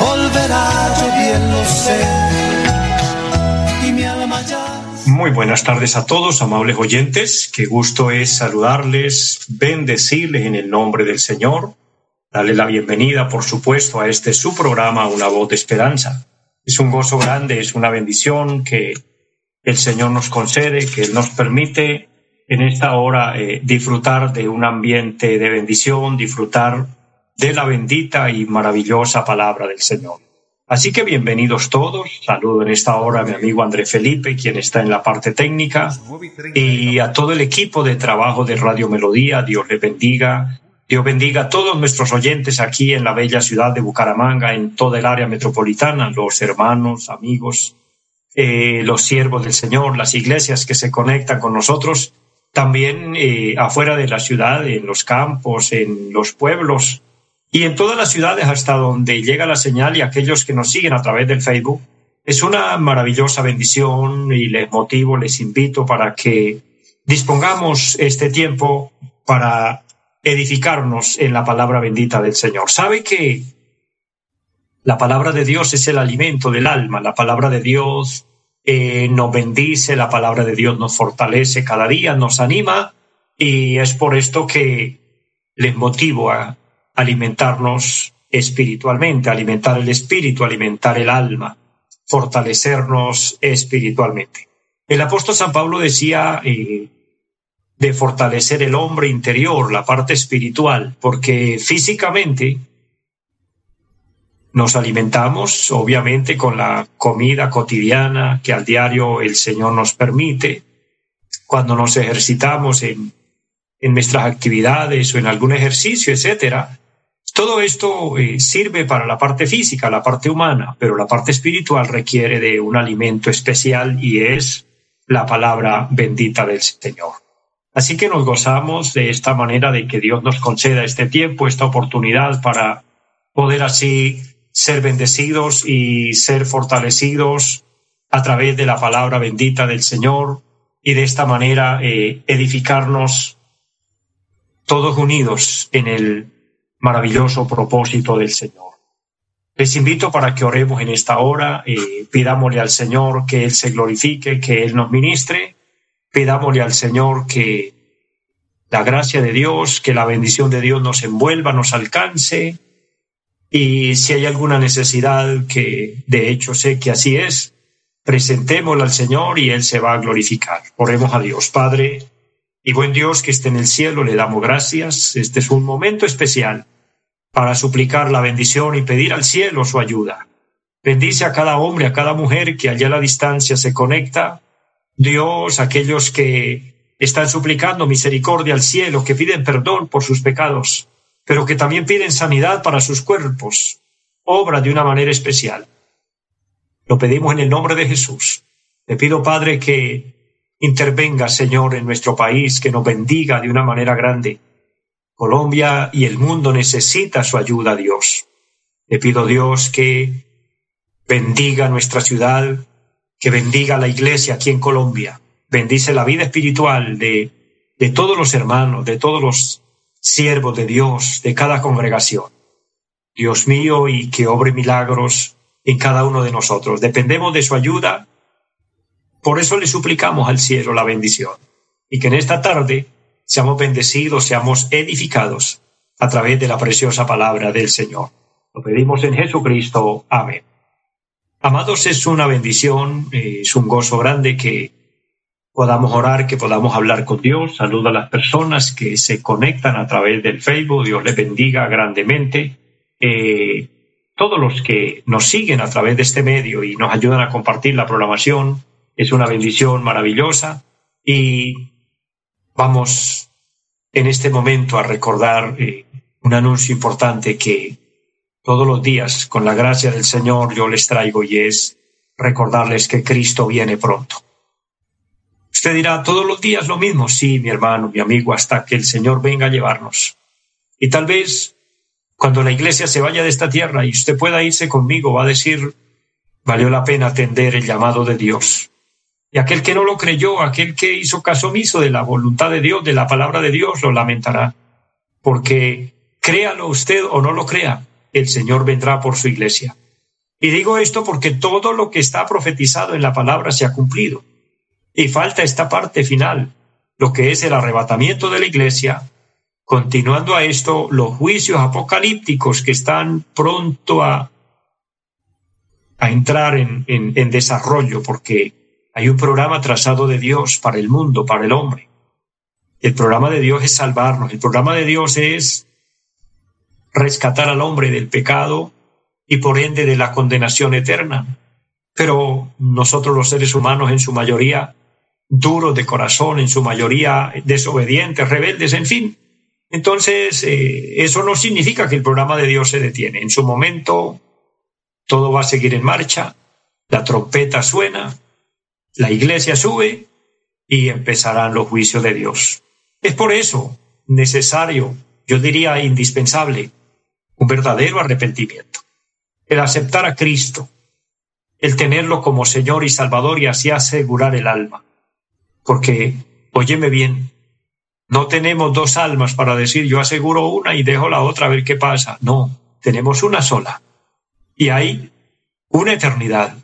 volverá, yo bien lo sé. Muy buenas tardes a todos, amables oyentes. Qué gusto es saludarles, bendecirles en el nombre del Señor. Darle la bienvenida, por supuesto, a este su programa, Una voz de esperanza. Es un gozo grande, es una bendición que el Señor nos concede, que nos permite en esta hora eh, disfrutar de un ambiente de bendición, disfrutar de la bendita y maravillosa palabra del Señor. Así que bienvenidos todos. Saludo en esta hora a mi amigo André Felipe, quien está en la parte técnica, y a todo el equipo de trabajo de Radio Melodía. Dios le bendiga. Dios bendiga a todos nuestros oyentes aquí en la bella ciudad de Bucaramanga, en toda el área metropolitana, los hermanos, amigos, eh, los siervos del Señor, las iglesias que se conectan con nosotros, también eh, afuera de la ciudad, en los campos, en los pueblos, y en todas las ciudades hasta donde llega la señal y aquellos que nos siguen a través del Facebook. Es una maravillosa bendición y les motivo, les invito para que dispongamos este tiempo para edificarnos en la palabra bendita del Señor. ¿Sabe que la palabra de Dios es el alimento del alma? La palabra de Dios eh, nos bendice, la palabra de Dios nos fortalece cada día, nos anima y es por esto que les motivo a alimentarnos espiritualmente, alimentar el espíritu, alimentar el alma, fortalecernos espiritualmente. El apóstol San Pablo decía eh, de fortalecer el hombre interior, la parte espiritual, porque físicamente nos alimentamos, obviamente, con la comida cotidiana que al diario el Señor nos permite, cuando nos ejercitamos en, en nuestras actividades o en algún ejercicio, etcétera, todo esto eh, sirve para la parte física, la parte humana, pero la parte espiritual requiere de un alimento especial y es la palabra bendita del Señor. Así que nos gozamos de esta manera de que Dios nos conceda este tiempo, esta oportunidad para poder así ser bendecidos y ser fortalecidos a través de la palabra bendita del Señor y de esta manera eh, edificarnos todos unidos en el maravilloso propósito del Señor. Les invito para que oremos en esta hora, eh, pidámosle al Señor que Él se glorifique, que Él nos ministre, pidámosle al Señor que la gracia de Dios, que la bendición de Dios nos envuelva, nos alcance, y si hay alguna necesidad, que de hecho sé que así es, presentémosla al Señor y Él se va a glorificar. Oremos a Dios, Padre y buen Dios que esté en el cielo, le damos gracias. Este es un momento especial para suplicar la bendición y pedir al cielo su ayuda. Bendice a cada hombre, a cada mujer que allá a la distancia se conecta. Dios, aquellos que están suplicando misericordia al cielo, que piden perdón por sus pecados, pero que también piden sanidad para sus cuerpos, obra de una manera especial. Lo pedimos en el nombre de Jesús. Te pido, Padre, que intervenga, Señor, en nuestro país, que nos bendiga de una manera grande Colombia y el mundo necesita su ayuda, Dios. Le pido, Dios, que bendiga nuestra ciudad, que bendiga la iglesia aquí en Colombia, bendice la vida espiritual de, de todos los hermanos, de todos los siervos de Dios, de cada congregación. Dios mío, y que obre milagros en cada uno de nosotros. Dependemos de su ayuda. Por eso le suplicamos al cielo la bendición. Y que en esta tarde seamos bendecidos, seamos edificados a través de la preciosa palabra del Señor. Lo pedimos en Jesucristo. Amén. Amados, es una bendición, es un gozo grande que podamos orar, que podamos hablar con Dios. Saludo a las personas que se conectan a través del Facebook. Dios les bendiga grandemente. Eh, todos los que nos siguen a través de este medio y nos ayudan a compartir la programación, es una bendición maravillosa. Y Vamos en este momento a recordar eh, un anuncio importante que todos los días, con la gracia del Señor, yo les traigo y es recordarles que Cristo viene pronto. Usted dirá, todos los días lo mismo. Sí, mi hermano, mi amigo, hasta que el Señor venga a llevarnos. Y tal vez cuando la iglesia se vaya de esta tierra y usted pueda irse conmigo, va a decir, valió la pena atender el llamado de Dios. Y aquel que no lo creyó, aquel que hizo caso omiso de la voluntad de Dios, de la palabra de Dios, lo lamentará. Porque créalo usted o no lo crea, el Señor vendrá por su iglesia. Y digo esto porque todo lo que está profetizado en la palabra se ha cumplido. Y falta esta parte final, lo que es el arrebatamiento de la iglesia. Continuando a esto, los juicios apocalípticos que están pronto a, a entrar en, en desarrollo, porque hay un programa trazado de Dios para el mundo, para el hombre. El programa de Dios es salvarnos, el programa de Dios es rescatar al hombre del pecado y por ende de la condenación eterna. Pero nosotros los seres humanos en su mayoría duros de corazón, en su mayoría desobedientes, rebeldes, en fin. Entonces, eh, eso no significa que el programa de Dios se detiene. En su momento, todo va a seguir en marcha, la trompeta suena, la iglesia sube y empezarán los juicios de Dios. Es por eso necesario, yo diría indispensable, un verdadero arrepentimiento. El aceptar a Cristo, el tenerlo como Señor y Salvador y así asegurar el alma. Porque, óyeme bien, no tenemos dos almas para decir yo aseguro una y dejo la otra a ver qué pasa. No, tenemos una sola. Y hay una eternidad,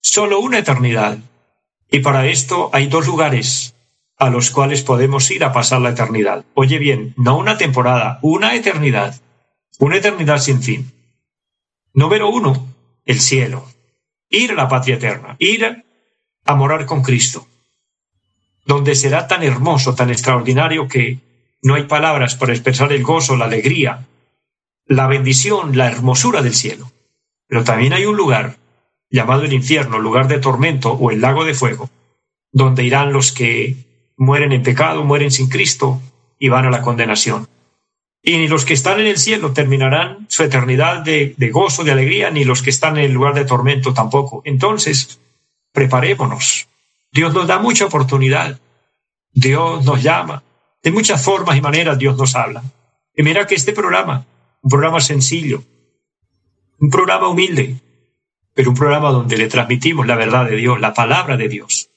solo una eternidad. Y para esto hay dos lugares a los cuales podemos ir a pasar la eternidad. Oye bien, no una temporada, una eternidad. Una eternidad sin fin. Número uno, el cielo. Ir a la patria eterna, ir a morar con Cristo, donde será tan hermoso, tan extraordinario que no hay palabras para expresar el gozo, la alegría, la bendición, la hermosura del cielo. Pero también hay un lugar llamado el infierno, lugar de tormento o el lago de fuego, donde irán los que mueren en pecado, mueren sin Cristo y van a la condenación. Y ni los que están en el cielo terminarán su eternidad de, gozo, de alegría, ni los que están en el lugar de tormento tampoco. Entonces, preparémonos. Dios nos da mucha oportunidad. Dios nos llama. De muchas formas y maneras Dios nos habla. Y mira que este programa, un programa sencillo, un programa humilde, pero un programa donde le transmitimos la verdad de Dios, la palabra de Dios,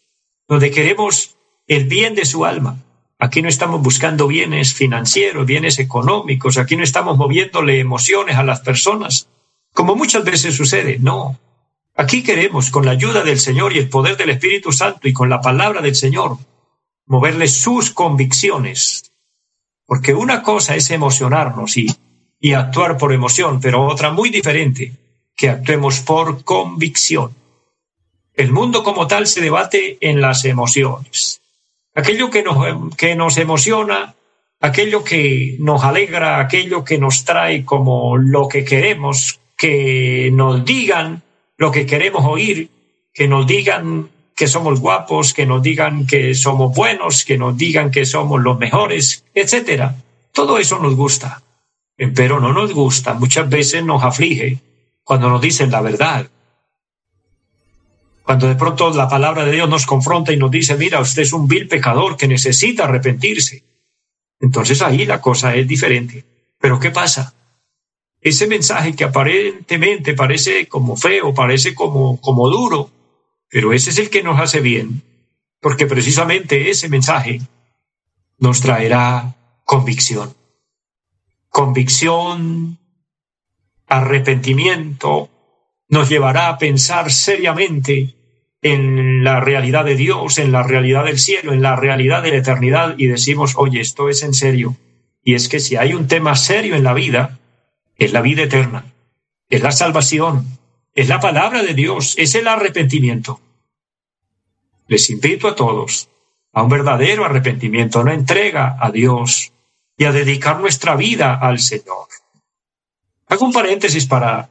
donde queremos el bien de su alma, Aquí no estamos buscando bienes financieros, bienes económicos, aquí no estamos moviéndole emociones a las personas, como muchas veces sucede, no. Aquí queremos, con la ayuda del Señor y el poder del Espíritu Santo y con la palabra del Señor, moverle sus convicciones. Porque una cosa es emocionarnos y, y actuar por emoción, pero otra muy diferente, que actuemos por convicción. El mundo como tal se debate en las emociones aquello que nos, que nos emociona, aquello que nos alegra, aquello que nos trae como lo que queremos, que nos digan lo que queremos oír, que nos digan que somos guapos, que nos digan que somos buenos, que nos digan que somos los mejores, etcétera. Todo eso nos gusta, pero no nos gusta, muchas veces nos aflige cuando nos dicen la verdad, cuando de pronto la palabra de Dios nos confronta y nos dice, mira, usted es un vil pecador que necesita arrepentirse. Entonces ahí la cosa es diferente. Pero ¿qué pasa? Ese mensaje que aparentemente parece como feo, parece como, como duro, pero ese es el que nos hace bien, porque precisamente ese mensaje nos traerá convicción. Convicción, arrepentimiento, nos llevará a pensar seriamente en la realidad de Dios, en la realidad del cielo, en la realidad de la eternidad y decimos, oye, esto es en serio. Y es que si hay un tema serio en la vida, es la vida eterna, es la salvación, es la palabra de Dios, es el arrepentimiento. Les invito a todos a un verdadero arrepentimiento, a una entrega a Dios y a dedicar nuestra vida al Señor. Hago un paréntesis para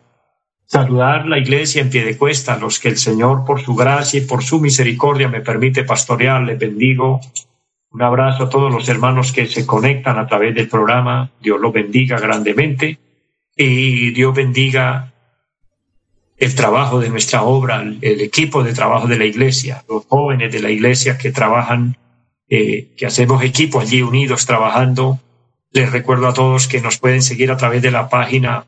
saludar la iglesia en pie de cuesta, los que el Señor por su gracia y por su misericordia me permite pastorear, le bendigo. Un abrazo a todos los hermanos que se conectan a través del programa. Dios los bendiga grandemente. y Dios bendiga el trabajo de nuestra obra, el equipo de trabajo de la iglesia, los jóvenes de la iglesia que trabajan, eh, que hacemos equipo allí unidos trabajando. Les recuerdo a todos que nos pueden seguir a través de la página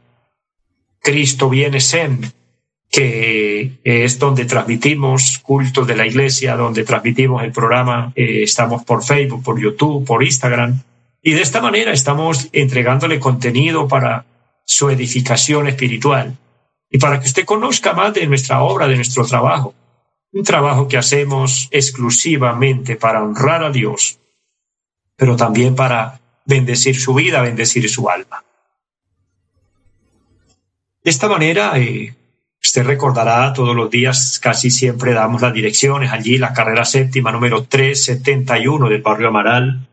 Cristo viene Sem, que es donde transmitimos cultos de la iglesia, donde transmitimos el programa. Eh, estamos por Facebook, por YouTube, por Instagram. Y de esta manera estamos entregándole contenido para su edificación espiritual y para que usted conozca más de nuestra obra, de nuestro trabajo. Un trabajo que hacemos exclusivamente para honrar a Dios, pero también para bendecir su vida, bendecir su alma. De esta manera, eh, usted recordará todos los días, casi siempre damos las direcciones allí, la carrera séptima número 371 del barrio Amaral.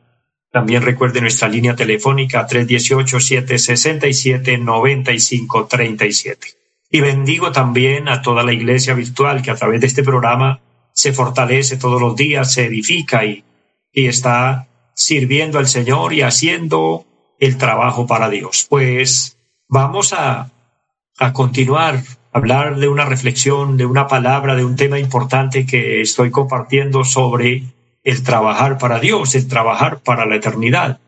También recuerde nuestra línea telefónica 318-767-9537. Y bendigo también a toda la iglesia virtual que a través de este programa se fortalece todos los días, se edifica y, y está sirviendo al Señor y haciendo el trabajo para Dios. Pues vamos a, a continuar, a hablar de una reflexión, de una palabra, de un tema importante que estoy compartiendo sobre el trabajar para Dios, el trabajar para la eternidad.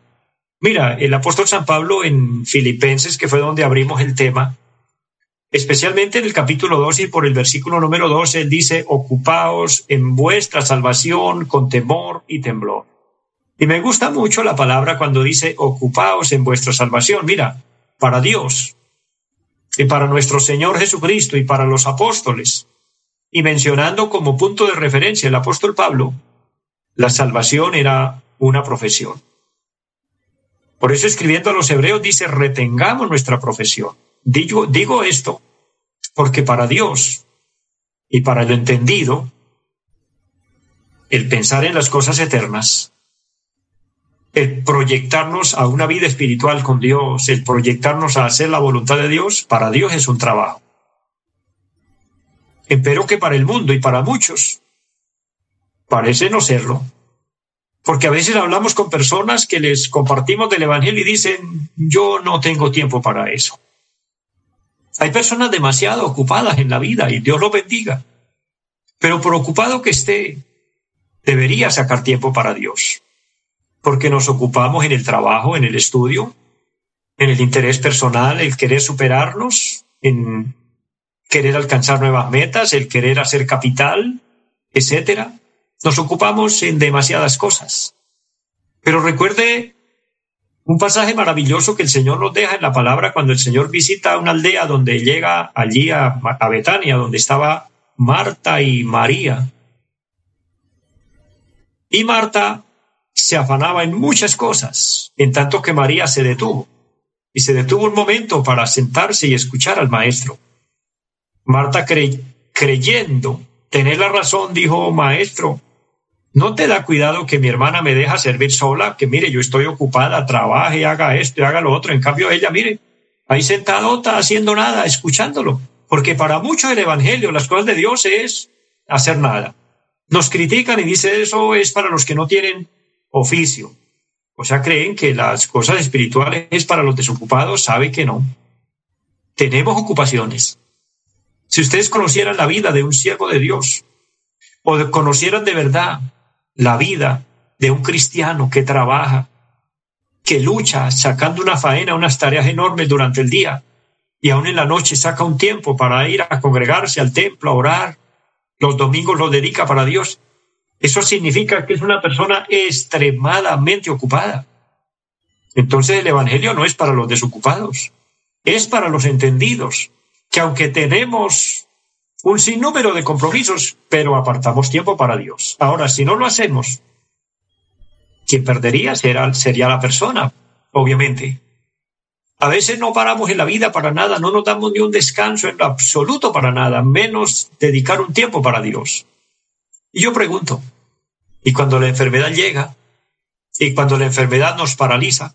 Mira, el apóstol San Pablo en Filipenses, que fue donde abrimos el tema, especialmente en el capítulo 2 y por el versículo número 2, él dice, ocupaos en vuestra salvación con temor y temblor. Y me gusta mucho la palabra cuando dice, ocupaos en vuestra salvación. Mira, para Dios y para nuestro Señor Jesucristo y para los apóstoles. Y mencionando como punto de referencia el apóstol Pablo, la salvación era una profesión. Por eso escribiendo a los hebreos dice, retengamos nuestra profesión. Digo, digo esto porque para Dios y para lo entendido, el pensar en las cosas eternas, el proyectarnos a una vida espiritual con Dios, el proyectarnos a hacer la voluntad de Dios, para Dios es un trabajo. Espero que para el mundo y para muchos parece no serlo. Porque a veces hablamos con personas que les compartimos del Evangelio y dicen, yo no tengo tiempo para eso. Hay personas demasiado ocupadas en la vida y Dios lo bendiga. Pero por ocupado que esté, debería sacar tiempo para Dios. Porque nos ocupamos en el trabajo, en el estudio, en el interés personal, el querer superarnos, en querer alcanzar nuevas metas, el querer hacer capital, etcétera. Nos ocupamos en demasiadas cosas. Pero recuerde un pasaje maravilloso que el Señor nos deja en la palabra cuando el Señor visita una aldea donde llega allí a, Betania, donde estaba Marta y María. Y Marta se afanaba en muchas cosas, en tanto que María se detuvo. Y se detuvo un momento para sentarse y escuchar al maestro. Marta creyendo tener la razón, dijo, maestro, ¿No te da cuidado que mi hermana me deja servir sola? Que mire, yo estoy ocupada, trabaje, haga esto y haga lo otro. En cambio, ella, mire, ahí sentadota haciendo nada, escuchándolo. Porque para muchos el Evangelio, las cosas de Dios es hacer nada. Nos critican y dice eso es para los que no tienen oficio. O sea, creen que las cosas espirituales es para los desocupados, sabe que no. Tenemos ocupaciones. Si ustedes conocieran la vida de un siervo de Dios, o conocieran de verdad la vida de un cristiano que trabaja, que lucha sacando una faena, unas tareas enormes durante el día y aún en la noche saca un tiempo para ir a congregarse al templo, a orar, los domingos lo dedica para Dios. Eso significa que es una persona extremadamente ocupada. Entonces el Evangelio no es para los desocupados, es para los entendidos, que aunque tenemos un sinnúmero de compromisos, pero apartamos tiempo para Dios. Ahora, si no lo hacemos, quien perdería será, sería la persona, obviamente. A veces no paramos en la vida para nada, no nos damos ni un descanso en absoluto para nada, menos dedicar un tiempo para Dios. Y yo pregunto, ¿y cuando la enfermedad llega? ¿Y cuando la enfermedad nos paraliza?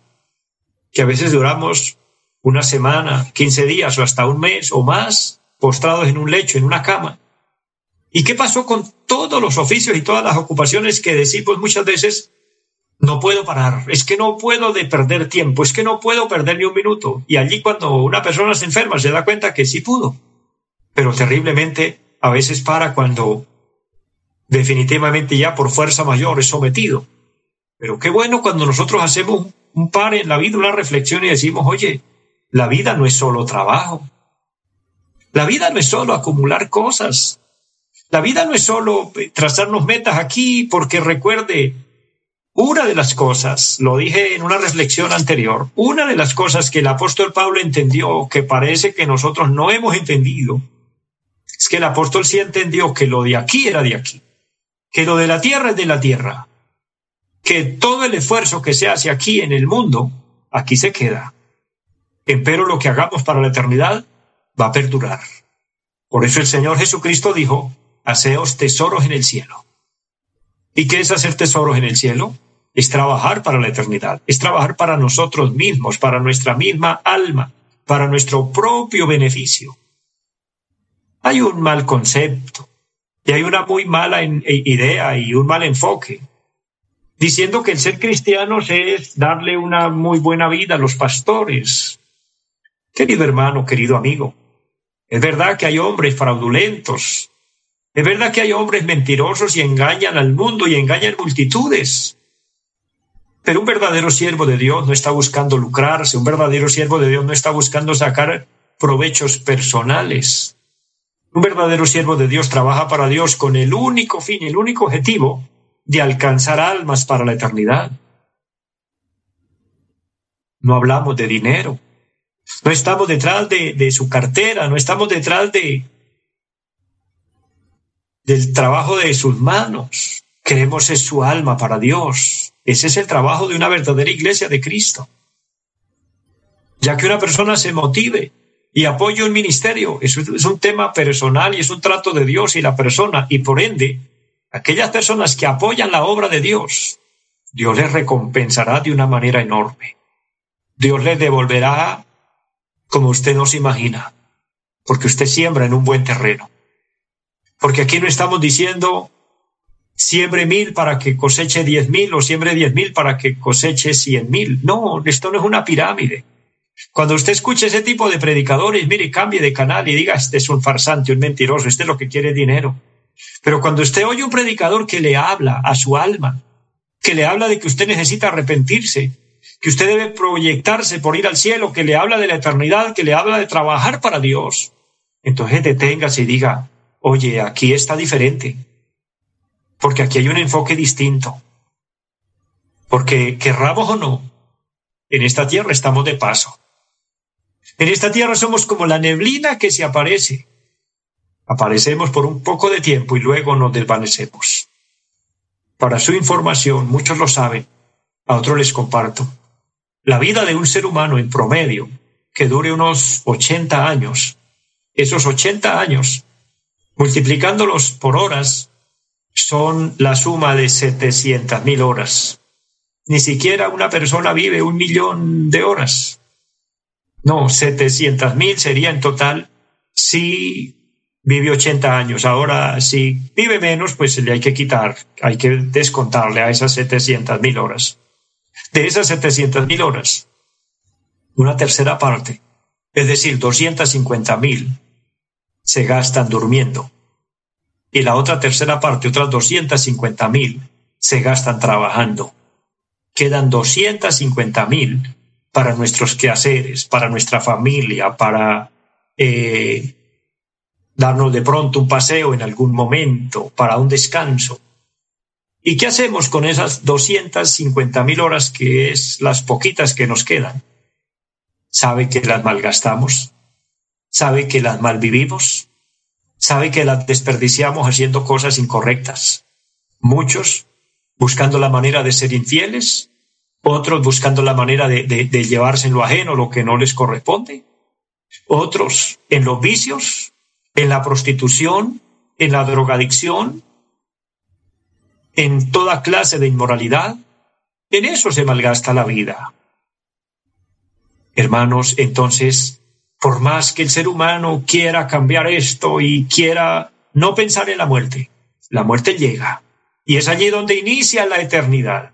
Que a veces duramos una semana, quince días o hasta un mes o más postrados en un lecho, en una cama. ¿Y qué pasó con todos los oficios y todas las ocupaciones que decimos muchas veces No puedo parar, es que no puedo de perder tiempo, es que no puedo perder ni un minuto. Y allí cuando una persona se enferma se da cuenta que sí pudo, pero terriblemente a veces para cuando definitivamente ya por fuerza mayor es sometido. Pero qué bueno cuando nosotros hacemos un par en la vida, una reflexión y decimos, oye, la vida no es solo trabajo. La vida no es solo acumular cosas. La vida no es solo trazarnos metas aquí, porque recuerde, una de las cosas, lo dije en una reflexión anterior, una de las cosas que el apóstol Pablo entendió, que parece que nosotros no hemos entendido, es que el apóstol sí entendió que lo de aquí era de aquí, que lo de la tierra es de la tierra, que todo el esfuerzo que se hace aquí en el mundo, aquí se queda. Empero lo que hagamos para la eternidad va a perdurar. Por eso el Señor Jesucristo dijo, haceos tesoros en el cielo. ¿Y qué es hacer tesoros en el cielo? Es trabajar para la eternidad, es trabajar para nosotros mismos, para nuestra misma alma, para nuestro propio beneficio. Hay un mal concepto y hay una muy mala e, idea y un mal enfoque, diciendo que el ser cristiano es darle una muy buena vida a los pastores. Querido hermano, querido amigo, es verdad que hay hombres fraudulentos, es verdad que hay hombres mentirosos y engañan al mundo y engañan multitudes. Pero un verdadero siervo de Dios no está buscando lucrarse, un verdadero siervo de Dios no está buscando sacar provechos personales. Un verdadero siervo de Dios trabaja para Dios con el único fin, el único objetivo de alcanzar almas para la eternidad. No hablamos de dinero, no estamos detrás de, su cartera, no estamos detrás de del trabajo de sus manos. Queremos es su alma para Dios. Ese es el trabajo de una verdadera iglesia de Cristo. Ya que una persona se motive y apoye un ministerio, eso es un tema personal y es un trato de Dios y la persona, y por ende, aquellas personas que apoyan la obra de Dios, Dios les recompensará de una manera enorme. Dios les devolverá como usted no se imagina, porque usted siembra en un buen terreno. Porque aquí no estamos diciendo siembre mil para que coseche diez mil o siembre diez mil para que coseche cien mil. No, esto no es una pirámide. Cuando usted escuche ese tipo de predicadores, mire, cambie de canal y diga, este es un farsante, un mentiroso, este es lo que quiere dinero. Pero cuando usted oye un predicador que le habla a su alma, que le habla de que usted necesita arrepentirse, que usted debe proyectarse por ir al cielo, que le habla de la eternidad, que le habla de trabajar para Dios. Entonces deténgase y diga, oye, aquí está diferente, porque aquí hay un enfoque distinto, porque querramos o no, en esta tierra estamos de paso. En esta tierra somos como la neblina que se aparece. Aparecemos por un poco de tiempo y luego nos desvanecemos. Para su información, muchos lo saben, a otros les comparto la vida de un ser humano en promedio, que dure unos 80 años, esos 80 años, multiplicándolos por horas, son la suma de 700 mil horas. Ni siquiera una persona vive un millón de horas. No, 700 mil sería en total si vive 80 años. Ahora, si vive menos, pues le hay que quitar, hay que descontarle a esas 700 mil horas. De esas 700 mil horas, una tercera parte, es decir, 250 mil, se gastan durmiendo. Y la otra tercera parte, otras 250 mil, se gastan trabajando. Quedan 250 mil para nuestros quehaceres, para nuestra familia, para eh, darnos de pronto un paseo en algún momento, para un descanso. ¿Y qué hacemos con esas 250 mil horas que es las poquitas que nos quedan? ¿Sabe que las malgastamos? ¿Sabe que las malvivimos? ¿Sabe que las desperdiciamos haciendo cosas incorrectas? Muchos buscando la manera de ser infieles, otros buscando la manera de, llevarse en lo ajeno lo que no les corresponde, otros en los vicios, en la prostitución, en la drogadicción, en toda clase de inmoralidad, en eso se malgasta la vida. Hermanos, entonces, por más que el ser humano quiera cambiar esto y quiera no pensar en la muerte, la muerte llega y es allí donde inicia la eternidad.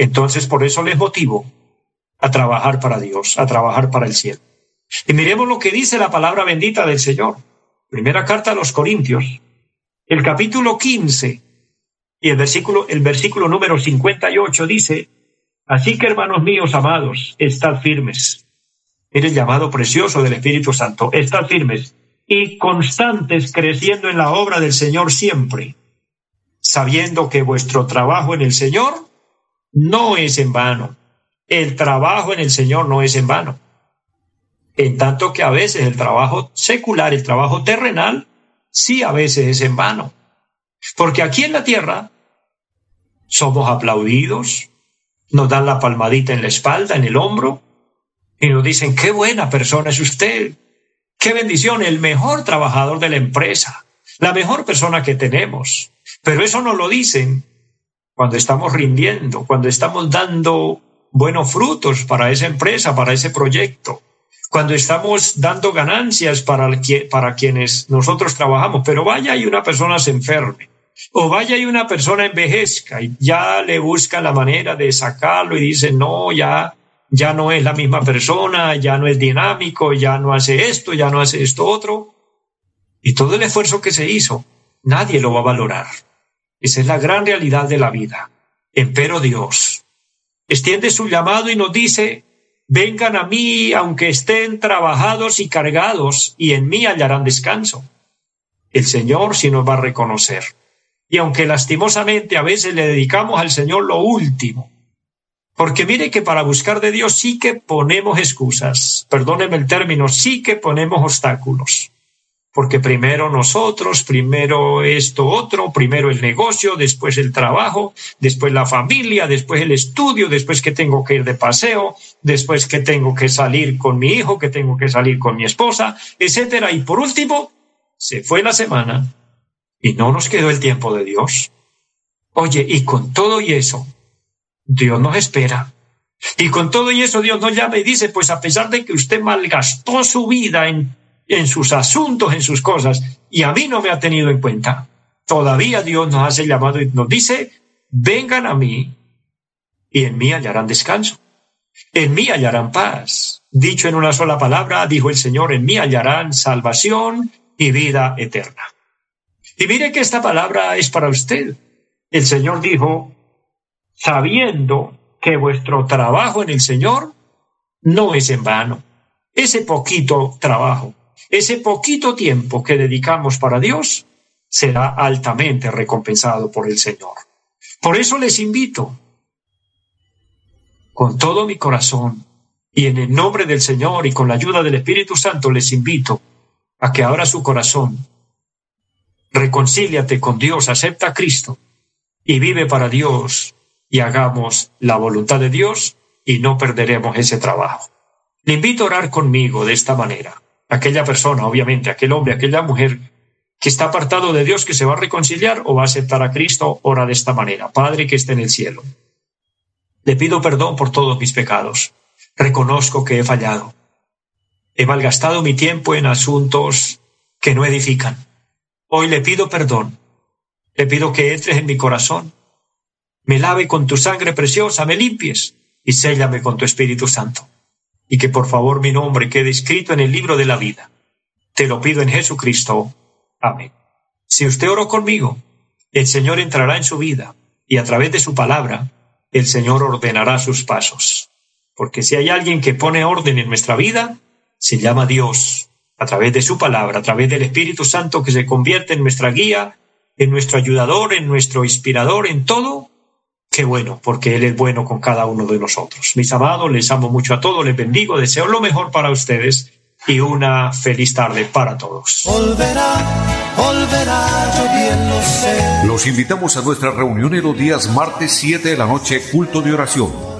Entonces, por eso les motivo a trabajar para Dios, a trabajar para el cielo. Y miremos lo que dice la palabra bendita del Señor. Primera carta a los Corintios, el capítulo 15 y el versículo, el versículo número 58 dice, Así que hermanos míos amados, estad firmes. El llamado precioso del Espíritu Santo, estad firmes y constantes creciendo en la obra del Señor siempre, sabiendo que vuestro trabajo en el Señor no es en vano. El trabajo en el Señor no es en vano. En tanto que a veces el trabajo secular, el trabajo terrenal, sí a veces es en vano. Porque aquí en la tierra somos aplaudidos, nos dan la palmadita en la espalda, en el hombro, y nos dicen, qué buena persona es usted, qué bendición, el mejor trabajador de la empresa, la mejor persona que tenemos. Pero eso nos lo dicen cuando estamos rindiendo, cuando estamos dando buenos frutos para esa empresa, para ese proyecto, cuando estamos dando ganancias para, para quienes nosotros trabajamos. Pero vaya y una persona se enferme, o vaya y una persona envejezca y ya le busca la manera de sacarlo y dice, no, ya, ya no es la misma persona, ya no es dinámico, ya no hace esto, ya no hace esto otro. Y todo el esfuerzo que se hizo, nadie lo va a valorar. Esa es la gran realidad de la vida. Empero Dios extiende su llamado y nos dice, vengan a mí aunque estén trabajados y cargados, y en mí hallarán descanso. El Señor sí nos va a reconocer. Y aunque lastimosamente a veces le dedicamos al Señor lo último, porque mire que para buscar de Dios sí que ponemos excusas, perdóneme el término, sí que ponemos obstáculos porque primero nosotros, primero esto otro, primero el negocio, después el trabajo, después la familia, después el estudio, después que tengo que ir de paseo, después que tengo que salir con mi hijo, que tengo que salir con mi esposa, etcétera. Y por último, se fue la semana y no nos quedó el tiempo de Dios. Oye, y con todo y eso, Dios nos espera. Y con todo y eso Dios nos llama y dice, pues a pesar de que usted malgastó su vida en en sus asuntos, en sus cosas, y a mí no me ha tenido en cuenta. Todavía Dios nos hace llamado y nos dice, vengan a mí y en mí hallarán descanso. En mí hallarán paz. Dicho en una sola palabra, dijo el Señor, en mí hallarán salvación y vida eterna. Y mire que esta palabra es para usted. El Señor dijo, sabiendo que vuestro trabajo en el Señor no es en vano. Ese poquito trabajo ese poquito tiempo que dedicamos para Dios será altamente recompensado por el Señor. Por eso les invito, con todo mi corazón, y en el nombre del Señor y con la ayuda del Espíritu Santo, les invito a que ahora su corazón reconcíliate con Dios, acepta a Cristo y vive para Dios y hagamos la voluntad de Dios y no perderemos ese trabajo. Le invito a orar conmigo de esta manera aquella persona, obviamente, aquel hombre, aquella mujer que está apartado de Dios, que se va a reconciliar o va a aceptar a Cristo, ora de esta manera. Padre que esté en el cielo. Le pido perdón por todos mis pecados. Reconozco que he fallado. He malgastado mi tiempo en asuntos que no edifican. Hoy le pido perdón. Le pido que entres en mi corazón. Me lave con tu sangre preciosa, me limpies y séllame con tu Espíritu Santo y que por favor mi nombre quede escrito en el libro de la vida. Te lo pido en Jesucristo. Amén. Si usted oró conmigo, el Señor entrará en su vida y a través de su palabra, el Señor ordenará sus pasos. Porque si hay alguien que pone orden en nuestra vida, se llama Dios, a través de su palabra, a través del Espíritu Santo que se convierte en nuestra guía, en nuestro ayudador, en nuestro inspirador, en todo, Qué bueno, porque Él es bueno con cada uno de nosotros. Mis amados, les amo mucho a todos, les bendigo, deseo lo mejor para ustedes y una feliz tarde para todos. Los invitamos a nuestra reunión en los días martes 7 de la noche, culto de oración